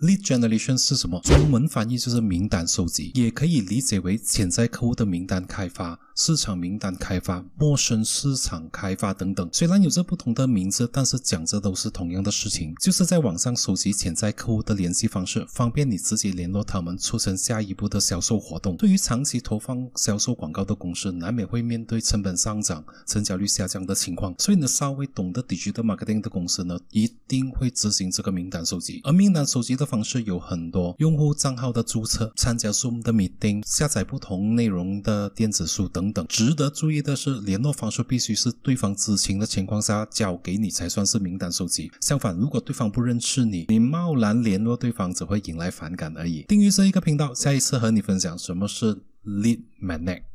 Lead generation 是什么？中文翻译就是名单收集，也可以理解为潜在客户的名单开发、市场名单开发、陌生市场开发等等。虽然有着不同的名字，但是讲着都是同样的事情，就是在网上收集潜在客户的联系方式，方便你自己联络他们，促成下一步的销售活动。对于长期投放销售广告的公司，难免会面对成本上涨、成交率下降的情况。所以呢，稍微懂得 digital marketing 的公司呢，一定会执行这个名单收集。而名单收集的方式有很多，用户账号的注册、参加 Zoom 的 meeting、下载不同内容的电子书等等。值得注意的是，联络方式必须是对方知情的情况下交给你，才算是名单收集。相反，如果对方不认识你，你贸然联络对方，只会引来反感而已。订阅这一个频道，下一次和你分享什么是 Lead Magnet。